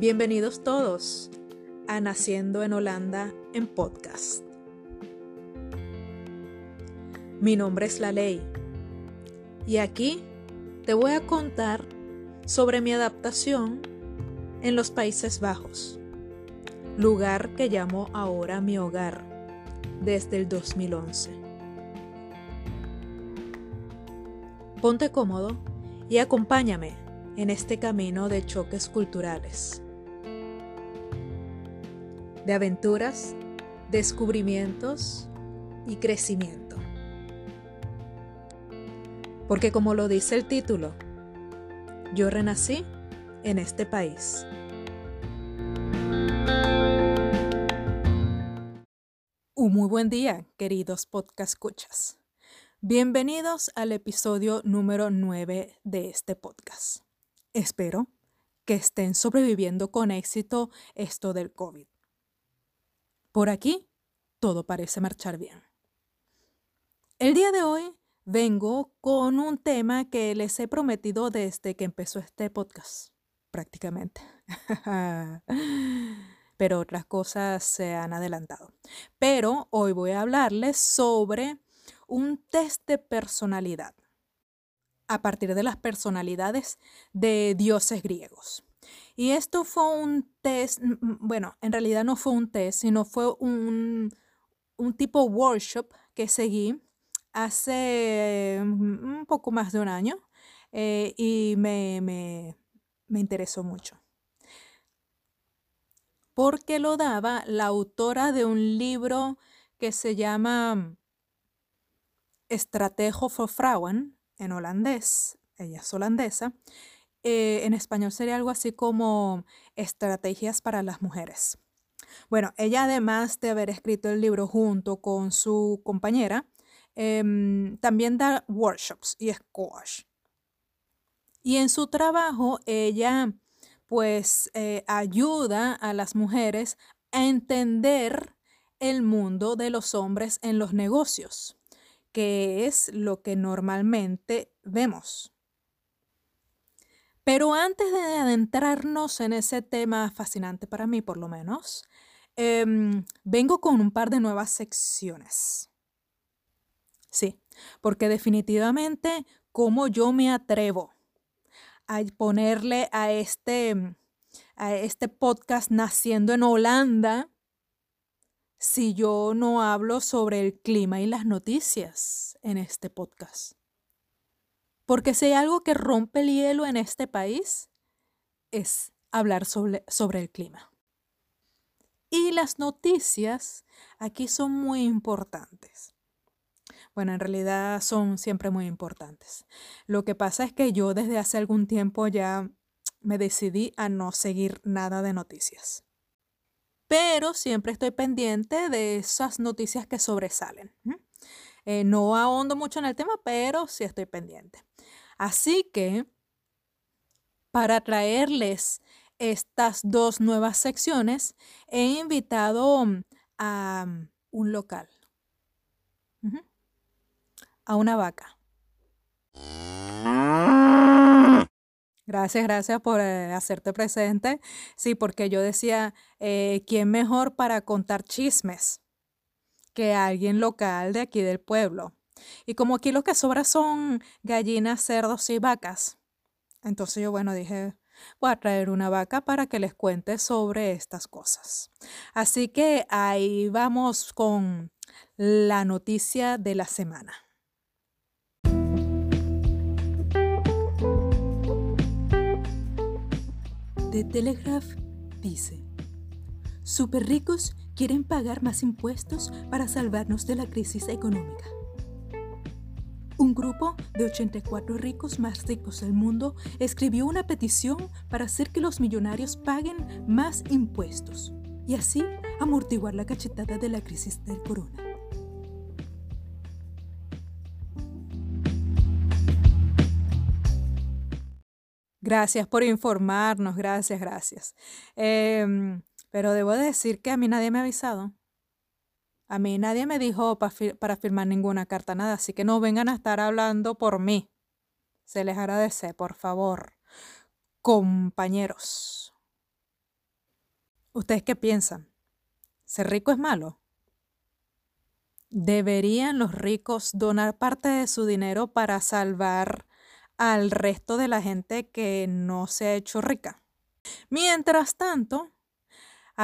Bienvenidos todos a Naciendo en Holanda en podcast. Mi nombre es La Ley y aquí te voy a contar sobre mi adaptación en los Países Bajos, lugar que llamo ahora mi hogar desde el 2011. Ponte cómodo y acompáñame en este camino de choques culturales de aventuras, descubrimientos y crecimiento. Porque como lo dice el título, yo renací en este país. Un muy buen día, queridos podcast escuchas. Bienvenidos al episodio número 9 de este podcast. Espero que estén sobreviviendo con éxito esto del COVID. Por aquí todo parece marchar bien. El día de hoy vengo con un tema que les he prometido desde que empezó este podcast, prácticamente. Pero otras cosas se han adelantado. Pero hoy voy a hablarles sobre un test de personalidad a partir de las personalidades de dioses griegos. Y esto fue un test, bueno, en realidad no fue un test, sino fue un, un tipo workshop que seguí hace un poco más de un año eh, y me, me, me interesó mucho. Porque lo daba la autora de un libro que se llama Estratejo for Frauen en holandés, ella es holandesa, eh, en español sería algo así como Estrategias para las Mujeres. Bueno, ella además de haber escrito el libro junto con su compañera, em, también da workshops y coach. Y en su trabajo ella pues eh, ayuda a las mujeres a entender el mundo de los hombres en los negocios, que es lo que normalmente vemos. Pero antes de adentrarnos en ese tema fascinante para mí, por lo menos, em, vengo con un par de nuevas secciones. Sí, porque definitivamente, como yo me atrevo a ponerle a este, a este podcast naciendo en Holanda si yo no hablo sobre el clima y las noticias en este podcast? Porque si hay algo que rompe el hielo en este país, es hablar sobre, sobre el clima. Y las noticias aquí son muy importantes. Bueno, en realidad son siempre muy importantes. Lo que pasa es que yo desde hace algún tiempo ya me decidí a no seguir nada de noticias. Pero siempre estoy pendiente de esas noticias que sobresalen. Eh, no ahondo mucho en el tema, pero sí estoy pendiente. Así que, para traerles estas dos nuevas secciones, he invitado mm, a mm, un local, a una vaca. Gracias, gracias por eh, hacerte presente. Sí, porque yo decía, eh, ¿quién mejor para contar chismes que alguien local de aquí del pueblo? Y como aquí lo que sobra son gallinas, cerdos y vacas, entonces yo, bueno, dije, voy a traer una vaca para que les cuente sobre estas cosas. Así que ahí vamos con la noticia de la semana. The Telegraph dice, super ricos quieren pagar más impuestos para salvarnos de la crisis económica. Un grupo de 84 ricos más ricos del mundo escribió una petición para hacer que los millonarios paguen más impuestos y así amortiguar la cachetada de la crisis del corona. Gracias por informarnos, gracias, gracias. Em, pero debo decir que a mí nadie me ha avisado. A mí nadie me dijo para firmar ninguna carta, nada, así que no vengan a estar hablando por mí. Se les agradece, por favor. Compañeros. ¿Ustedes qué piensan? ¿Ser rico es malo? ¿Deberían los ricos donar parte de su dinero para salvar al resto de la gente que no se ha hecho rica? Mientras tanto,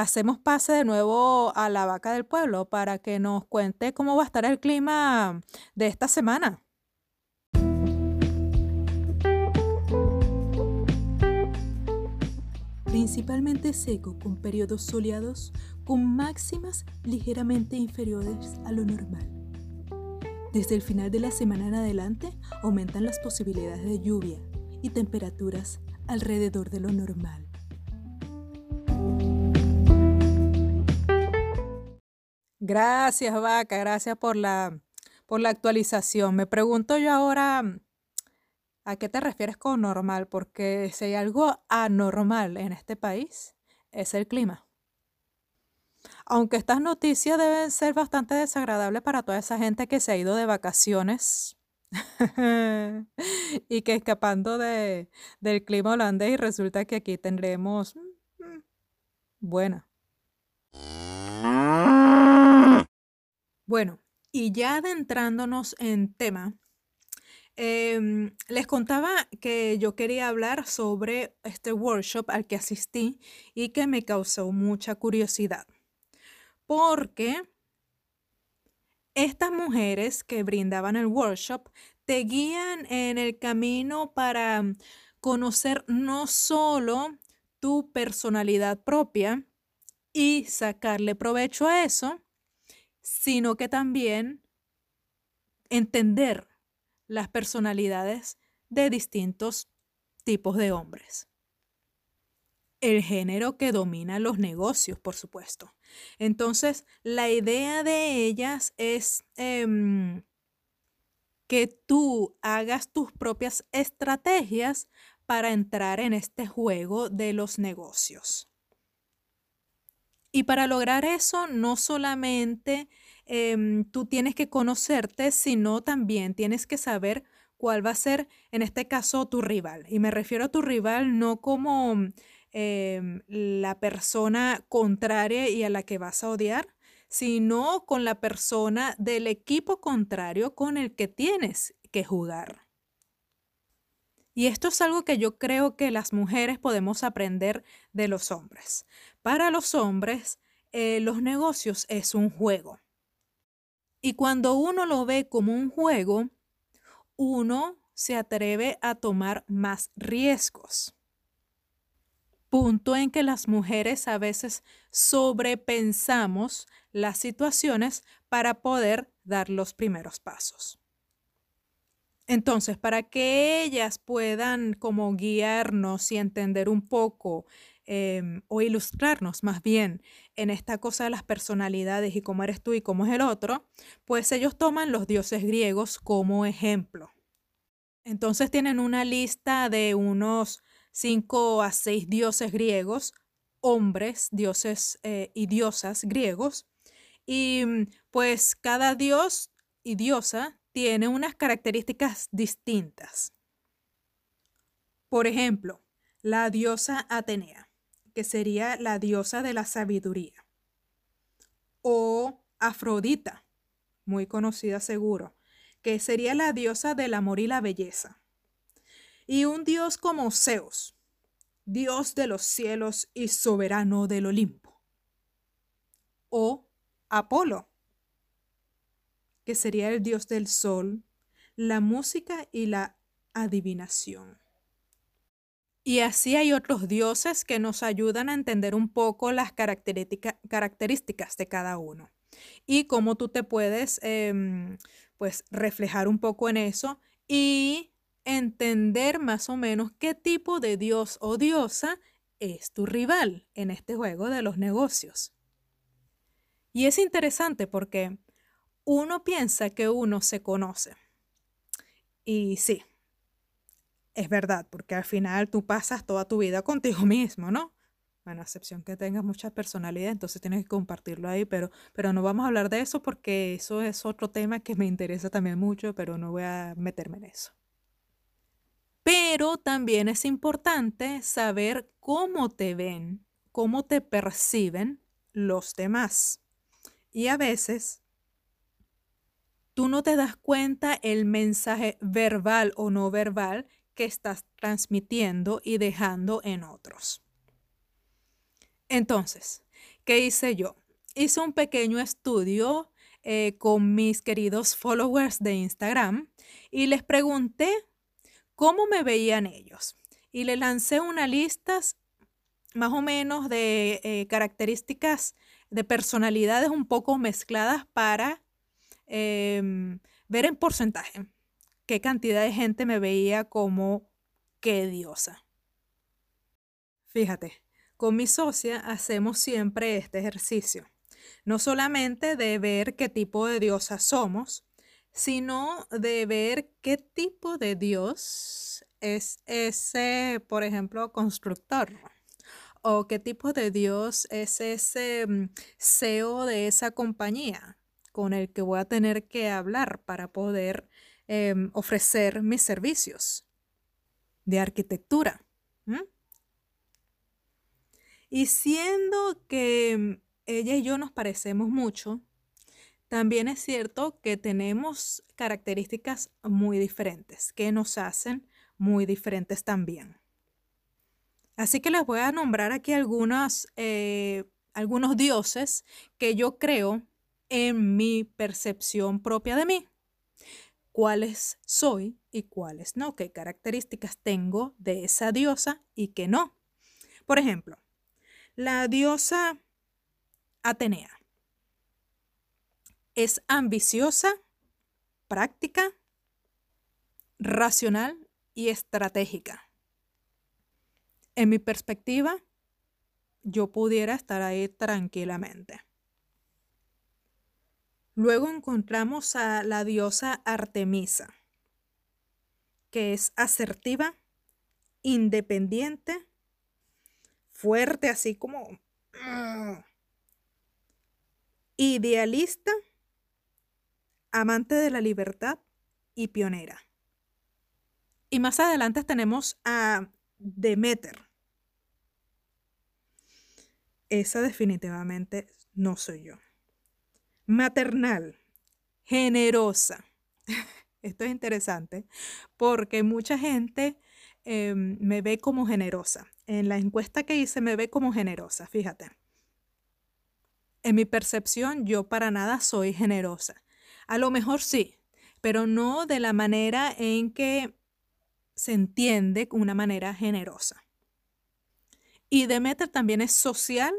hacemos pase de nuevo a la vaca del pueblo para que nos cuente cómo va a estar el clima de esta semana. principalmente seco con periodos soleados con máximas ligeramente inferiores a lo normal. Desde el final de la semana en adelante aumentan las posibilidades de lluvia y temperaturas alrededor de lo normal. Gracias, vaca, gracias por la, por la actualización. Me pregunto yo ahora, ¿A qué te refieres con normal? Porque si hay algo anormal en este país, es el clima. Aunque estas noticias deben ser bastante desagradables para toda esa gente que se ha ido de vacaciones y que escapando de, del clima holandés y resulta que aquí tendremos mm, mm, buena. Bueno, y ya adentrándonos en tema, Em, les contaba que yo quería hablar sobre este workshop al que asistí y que me causó mucha curiosidad. Porque estas mujeres que brindaban el workshop te guían en el camino para conocer no solo tu personalidad propia y sacarle provecho a eso, sino que también entender las personalidades de distintos tipos de hombres. El género que domina los negocios, por supuesto. Entonces, la idea de ellas es em, que tú hagas tus propias estrategias para entrar en este juego de los negocios. Y para lograr eso, no solamente Em, tú tienes que conocerte, sino también tienes que saber cuál va a ser, en este caso, tu rival. Y me refiero a tu rival no como em, la persona contraria y a la que vas a odiar, sino con la persona del equipo contrario con el que tienes que jugar. Y esto es algo que yo creo que las mujeres podemos aprender de los hombres. Para los hombres, eh, los negocios es un juego. Y cuando uno lo ve como un juego, uno se atreve a tomar más riesgos. Punto en que las mujeres a veces sobrepensamos las situaciones para poder dar los primeros pasos. Entonces, para que ellas puedan como guiarnos y entender un poco Em, o ilustrarnos más bien en esta cosa de las personalidades y cómo eres tú y cómo es el otro, pues ellos toman los dioses griegos como ejemplo. Entonces tienen una lista de unos cinco a seis dioses griegos, hombres, dioses eh, y diosas griegos, y mm, pues cada dios y diosa tiene unas características distintas. Por ejemplo, la diosa Atenea que sería la diosa de la sabiduría. O Afrodita, muy conocida seguro, que sería la diosa del amor y la belleza. Y un dios como Zeus, dios de los cielos y soberano del Olimpo. O Apolo, que sería el dios del sol, la música y la adivinación. Y así hay otros dioses que nos ayudan a entender un poco las características de cada uno y cómo tú te puedes em, pues reflejar un poco en eso y entender más o menos qué tipo de dios o diosa es tu rival en este juego de los negocios. Y es interesante porque uno piensa que uno se conoce. Y sí, es verdad, porque al final tú pasas toda tu vida contigo mismo, ¿no? Bueno, excepción que tengas mucha personalidad, entonces tienes que compartirlo ahí, pero, pero no vamos a hablar de eso porque eso es otro tema que me interesa también mucho, pero no voy a meterme en eso. Pero también es importante saber cómo te ven, cómo te perciben los demás. Y a veces tú no te das cuenta el mensaje verbal o no verbal que estás transmitiendo y dejando en otros. Entonces, ¿qué hice yo? Hice un pequeño estudio eh, con mis queridos followers de Instagram y les pregunté cómo me veían ellos. Y le lancé una lista más o menos de eh, características de personalidades un poco mezcladas para em, ver en porcentaje qué cantidad de gente me veía como qué diosa. Fíjate, con mi socia hacemos siempre este ejercicio, no solamente de ver qué tipo de diosa somos, sino de ver qué tipo de dios es ese, por ejemplo, constructor o qué tipo de Dios es ese mm, CEO de esa compañía con el que voy a tener que hablar para poder em, ofrecer mis servicios de arquitectura. Y siendo que mm, ella y yo nos parecemos mucho, también es cierto que tenemos características muy diferentes que nos hacen muy diferentes también. Así que les voy a nombrar aquí eh, algunos dioses que yo creo en mi percepción propia de mí. Cuáles soy y cuáles no, qué características tengo de esa diosa y qué no. Por ejemplo, la diosa Atenea es ambiciosa, práctica, racional y estratégica en mi perspectiva, yo pudiera estar ahí tranquilamente. Luego encontramos a la diosa Artemisa, que es asertiva, independiente, fuerte, así como mm, idealista, amante de la libertad y pionera. Y más adelante tenemos a Demeter, esa definitivamente no soy yo. Maternal, generosa. Esto es interesante porque mucha gente em, me ve como generosa. En la encuesta que hice me ve como generosa, fíjate. En mi percepción yo para nada soy generosa. A lo mejor sí, pero no de la manera en que se entiende una manera generosa. Y Demeter también es social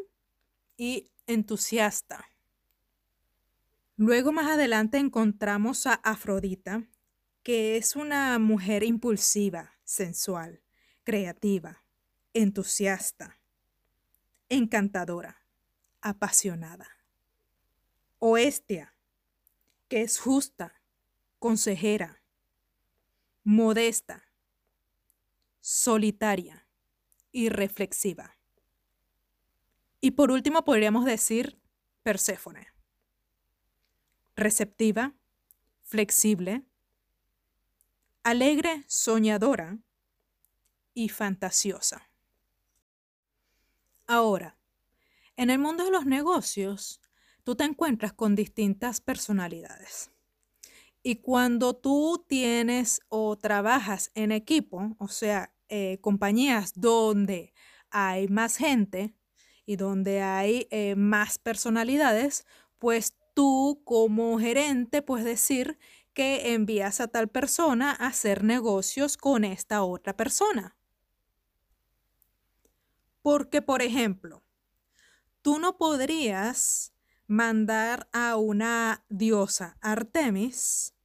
y entusiasta. Luego más adelante encontramos a Afrodita, que es una mujer impulsiva, sensual, creativa, entusiasta, encantadora, apasionada. Oestia, que es justa, consejera, modesta, solitaria y reflexiva. Y por último podríamos decir Perséfone. Receptiva, flexible, alegre, soñadora y fantasiosa. Ahora, en el mundo de los negocios, tú te encuentras con distintas personalidades. Y cuando tú tienes o trabajas en equipo, o sea, eh, compañías donde hay más gente y donde hay eh, más personalidades, pues tú como gerente puedes decir que envías a tal persona a hacer negocios con esta otra persona. Porque, por ejemplo, tú no podrías mandar a una diosa Artemis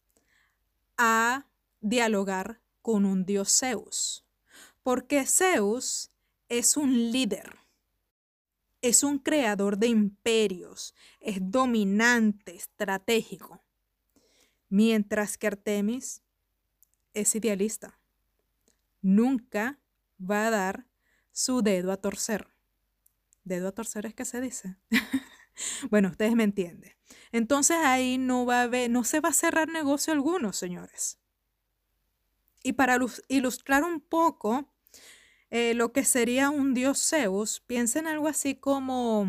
a dialogar con un dios Zeus porque Zeus es un líder, es un creador de imperios, es dominante, estratégico, mientras que Artemis es idealista. Nunca va a dar su dedo a torcer. Dedo a torcer es que se dice. bueno, ustedes me entienden. Entonces ahí no va a haber, no se va a cerrar negocio alguno, señores. Y para ilustrar un poco eh, lo que sería un dios Zeus, piensen algo así como,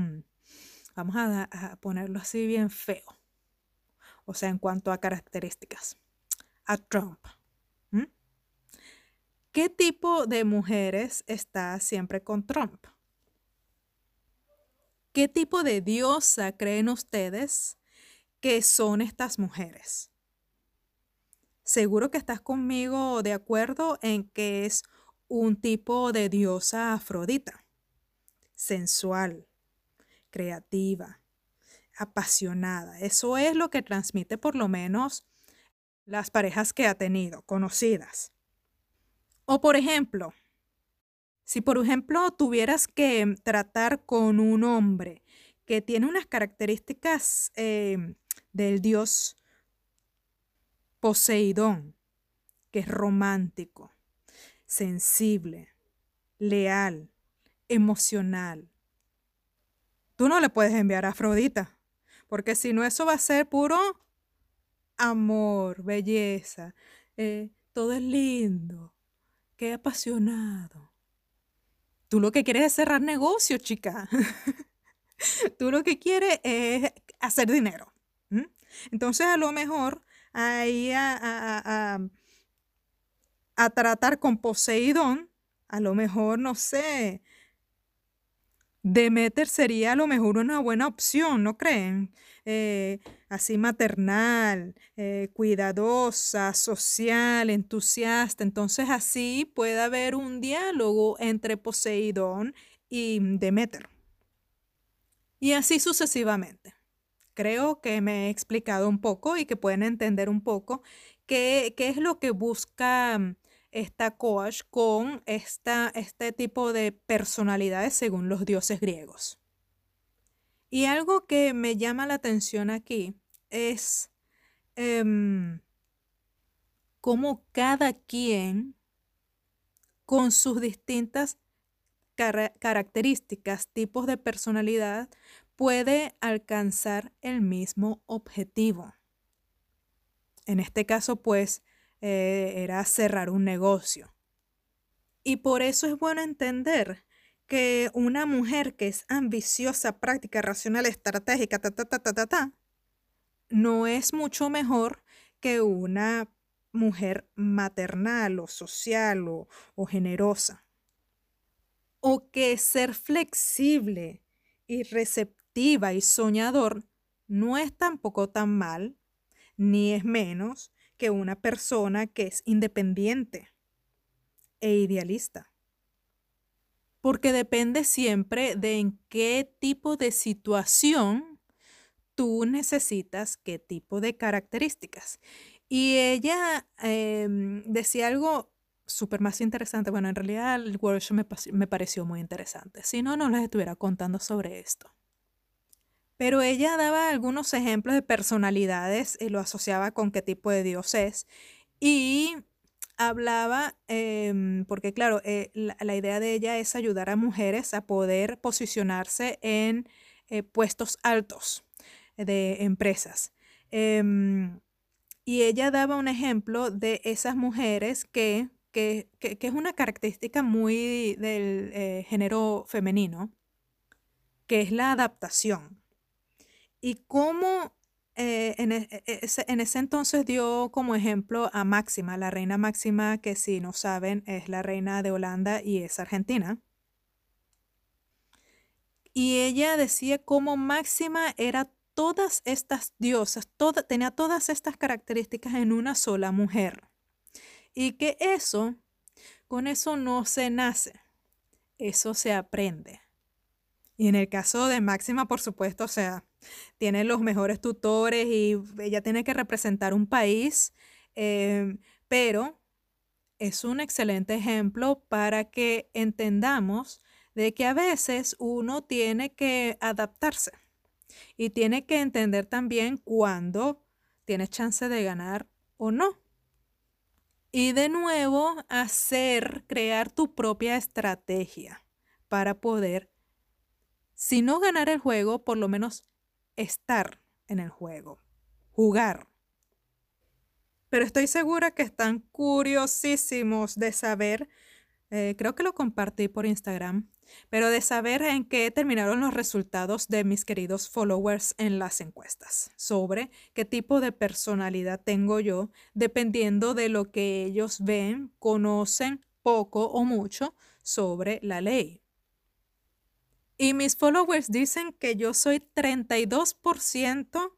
vamos a, ponerlo así bien feo, o sea, en cuanto a características, a Trump. ¿Qué tipo de mujeres está siempre con Trump? ¿Qué tipo de diosa creen ustedes que son estas mujeres? Seguro que estás conmigo de acuerdo en que es un tipo de diosa afrodita, sensual, creativa, apasionada. Eso es lo que transmite por lo menos las parejas que ha tenido, conocidas. O por ejemplo, si por ejemplo tuvieras que tratar con un hombre que tiene unas características eh, del dios Poseidón, que es romántico, sensible, leal, emocional. Tú no le puedes enviar a Afrodita, porque si no eso va a ser puro amor, belleza, eh, todo es lindo, qué apasionado. Tú lo que quieres es cerrar negocio, chica. Tú lo que quieres es hacer dinero. Entonces a lo mejor ahí a, a, tratar con Poseidón, a lo mejor, no sé, Demeter sería a lo mejor una buena opción, ¿no creen? Eh, así maternal, eh, cuidadosa, social, entusiasta. Entonces así puede haber un diálogo entre Poseidón y Demeter. Y así sucesivamente. Creo que me he explicado un poco y que pueden entender un poco qué, qué es lo que busca esta coach con esta, este tipo de personalidades según los dioses griegos. Y algo que me llama la atención aquí es em, cómo cada quien, con sus distintas características, tipos de personalidad, puede alcanzar el mismo objetivo. En este caso, pues, eh, era cerrar un negocio. Y por eso es bueno entender que una mujer que es ambiciosa, práctica, racional, estratégica, ta, ta, ta, ta, ta, ta, no es mucho mejor que una mujer maternal o social o, o generosa. O que ser flexible y receptiva y soñador no es tampoco tan mal, ni es menos que una persona que es independiente e idealista. Porque depende siempre de en qué tipo de situación tú necesitas qué tipo de características. Y ella em, decía algo súper más interesante. Bueno, en realidad el workshop me, me pareció muy interesante. Si no, no les estuviera contando sobre esto. Pero ella daba algunos ejemplos de personalidades y lo asociaba con qué tipo de dios es. Y hablaba, em, porque claro, eh, la, idea de ella es ayudar a mujeres a poder posicionarse en eh, puestos altos de empresas. Em, y ella daba un ejemplo de esas mujeres que, que, es una característica muy del eh, género femenino, que es la adaptación. Y cómo eh, en, e, e, ese, en, ese, entonces dio como ejemplo a Máxima, la reina Máxima, que si no saben es la reina de Holanda y es argentina. Y ella decía cómo Máxima era todas estas diosas, tenía todas estas características en una sola mujer. Y que eso, con eso no se nace, eso se aprende. Y en el caso de Máxima, por supuesto, o sea, tiene los mejores tutores y ella tiene que representar un país, em, pero es un excelente ejemplo para que entendamos de que a veces uno tiene que adaptarse y tiene que entender también cuándo tienes chance de ganar o no. Y de nuevo, hacer, crear tu propia estrategia para poder, si no ganar el juego, por lo menos estar en el juego, jugar. Pero estoy segura que están curiosísimos de saber Eh, creo que lo compartí por Instagram, pero de saber en qué terminaron los resultados de mis queridos followers en las encuestas, sobre qué tipo de personalidad tengo yo, dependiendo de lo que ellos ven, conocen poco o mucho sobre la ley. Y mis followers dicen que yo soy 32%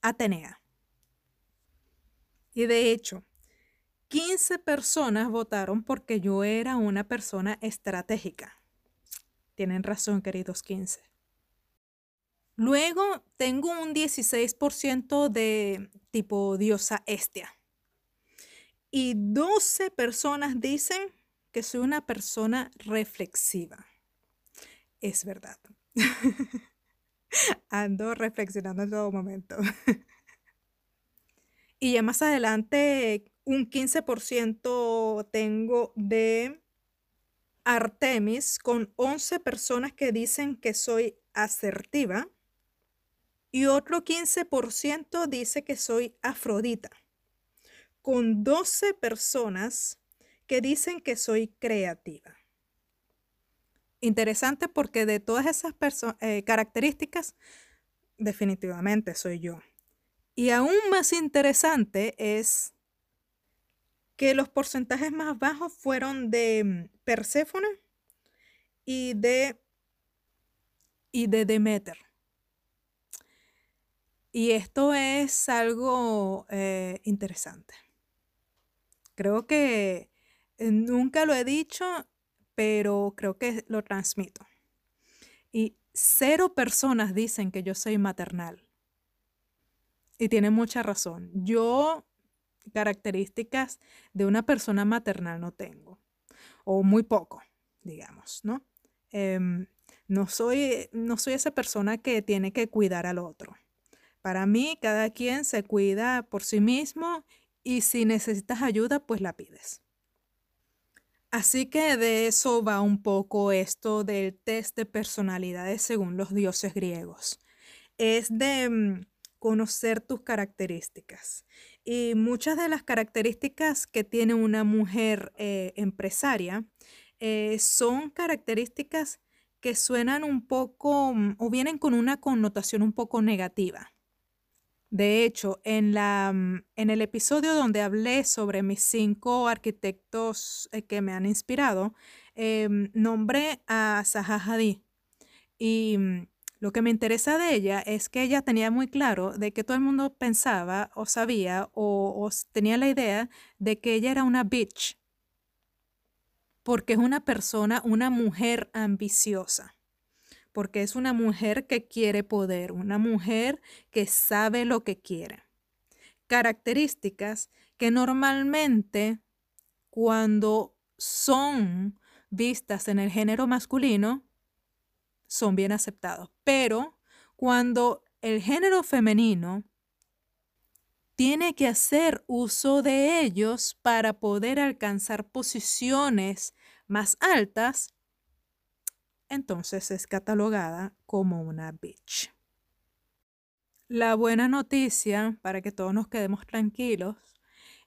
Atenea. Y de hecho, 15 personas votaron porque yo era una persona estratégica. Tienen razón, queridos 15. Luego tengo un 16% de tipo diosa estia. Y 12 personas dicen que soy una persona reflexiva. Es verdad. Ando reflexionando en todo momento. y ya más adelante un 15% tengo de Artemis con 11 personas que dicen que soy asertiva y otro 15% dice que soy Afrodita, con 12 personas que dicen que soy creativa. Interesante porque de todas esas eh, características, definitivamente soy yo. Y aún más interesante es que los porcentajes más bajos fueron de Perséfone y de, y de Demeter. Y esto es algo eh, interesante. Creo que eh, nunca lo he dicho, pero creo que lo transmito. Y cero personas dicen que yo soy maternal. Y tienen mucha razón. Yo características de una persona maternal no tengo, o muy poco, digamos, ¿no? Em, no, soy, no soy esa persona que tiene que cuidar al otro. Para mí, cada quien se cuida por sí mismo y si necesitas ayuda, pues la pides. Así que de eso va un poco esto del test de personalidades según los dioses griegos. Es de mm, conocer tus características. Y muchas de las características que tiene una mujer eh, empresaria eh, son características que suenan un poco mm, o vienen con una connotación un poco negativa. De hecho, en, la, mm, en el episodio donde hablé sobre mis cinco arquitectos eh, que me han inspirado, nombré a Zaha Hadid. Y mm, lo que me interesa de ella es que ella tenía muy claro de que todo el mundo pensaba o sabía o, tenía la idea de que ella era una bitch. Porque es una persona, una mujer ambiciosa. Porque es una mujer que quiere poder, una mujer que sabe lo que quiere. Características que normalmente cuando son vistas en el género masculino son bien aceptados. Pero cuando el género femenino tiene que hacer uso de ellos para poder alcanzar posiciones más altas, entonces es catalogada como una bitch. La buena noticia, para que todos nos quedemos tranquilos,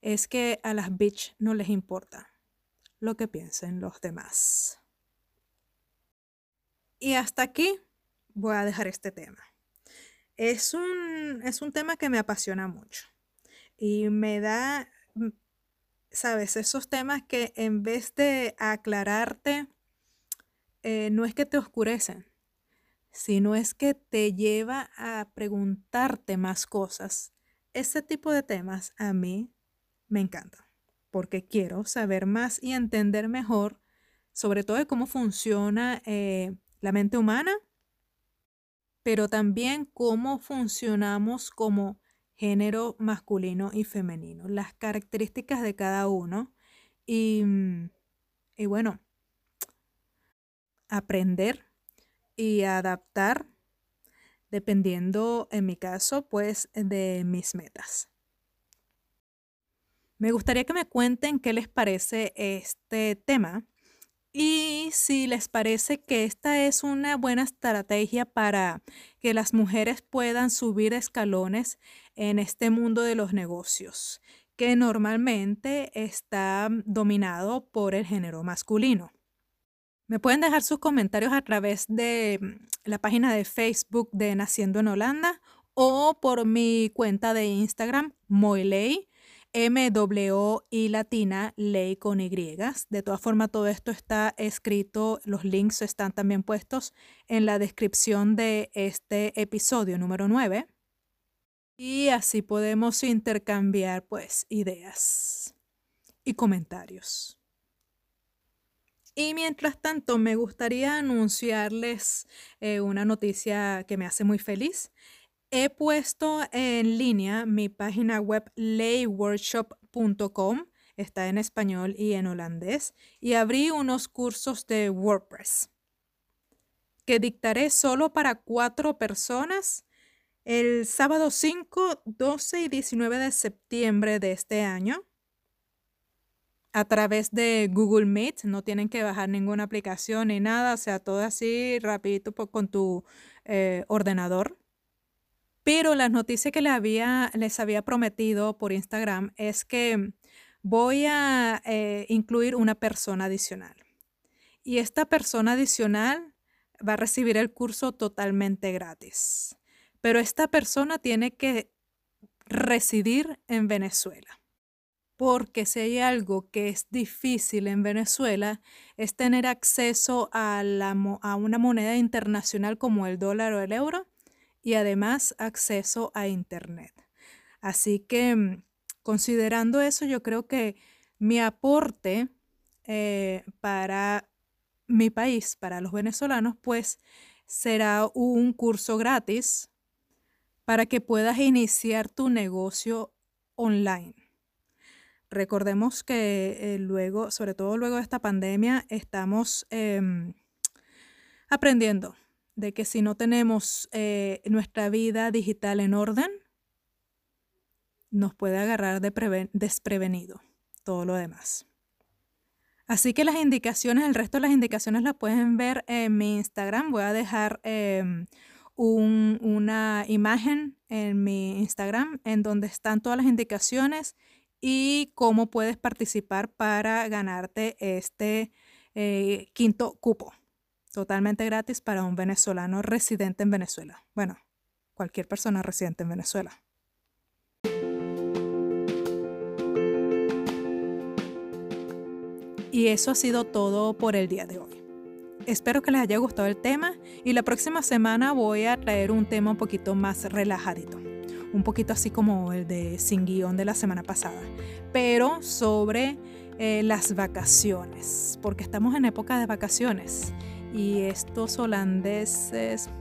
es que a las bitch no les importa lo que piensen los demás. Y hasta aquí voy a dejar este tema. Es un, es un tema que me apasiona mucho y me da, sabes, esos temas que en vez de aclararte, eh, no es que te oscurecen, sino es que te lleva a preguntarte más cosas. Ese tipo de temas a mí me encanta porque quiero saber más y entender mejor sobre todo de cómo funciona eh, la mente humana, pero también cómo funcionamos como género masculino y femenino, las características de cada uno y, y bueno, aprender y adaptar dependiendo, en mi caso, pues de mis metas. Me gustaría que me cuenten qué les parece este tema y si les parece que esta es una buena estrategia para que las mujeres puedan subir escalones en este mundo de los negocios, que normalmente está dominado por el género masculino. Me pueden dejar sus comentarios a través de mm, la página de Facebook de Naciendo en Holanda o por mi cuenta de Instagram, Moiley, m w y latina, ley con Y. De todas formas, todo esto está escrito, los links están también puestos en la descripción de este episodio número 9. Y así podemos intercambiar pues ideas y comentarios. Y mientras tanto, me gustaría anunciarles eh, una noticia que me hace muy feliz. He puesto en línea mi página web layworkshop.com, está en español y en holandés, y abrí unos cursos de WordPress que dictaré solo para cuatro personas el sábado 5, 12 y 19 de septiembre de este año a través de Google Meet. No tienen que bajar ninguna aplicación ni nada, o sea, todo así rapidito con tu eh, ordenador. Pero la noticia que les había, les había prometido por Instagram es que voy a eh, incluir una persona adicional. Y esta persona adicional va a recibir el curso totalmente gratis. Pero esta persona tiene que residir en Venezuela porque si hay algo que es difícil en Venezuela es tener acceso a, a, una moneda internacional como el dólar o el euro y además acceso a Internet. Así que mm, considerando eso, yo creo que mi aporte eh, para mi país, para los venezolanos, pues será un curso gratis para que puedas iniciar tu negocio online. Recordemos que eh, luego, sobre todo luego de esta pandemia, estamos em, aprendiendo de que si no tenemos eh, nuestra vida digital en orden, nos puede agarrar de desprevenido todo lo demás. Así que las indicaciones, el resto de las indicaciones las pueden ver en mi Instagram. Voy a dejar em, una imagen en mi Instagram en donde están todas las indicaciones y cómo puedes participar para ganarte este eh, quinto cupo. Totalmente gratis para un venezolano residente en Venezuela. Bueno, cualquier persona residente en Venezuela. Y eso ha sido todo por el día de hoy. Espero que les haya gustado el tema y la próxima semana voy a traer un tema un poquito más relajadito un poquito así como el de Sin Guión de la semana pasada, pero sobre eh, las vacaciones, porque estamos en época de vacaciones y estos holandeses...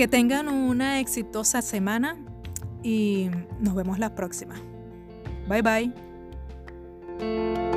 que tengan una exitosa semana y nos vemos la próxima. Bye bye.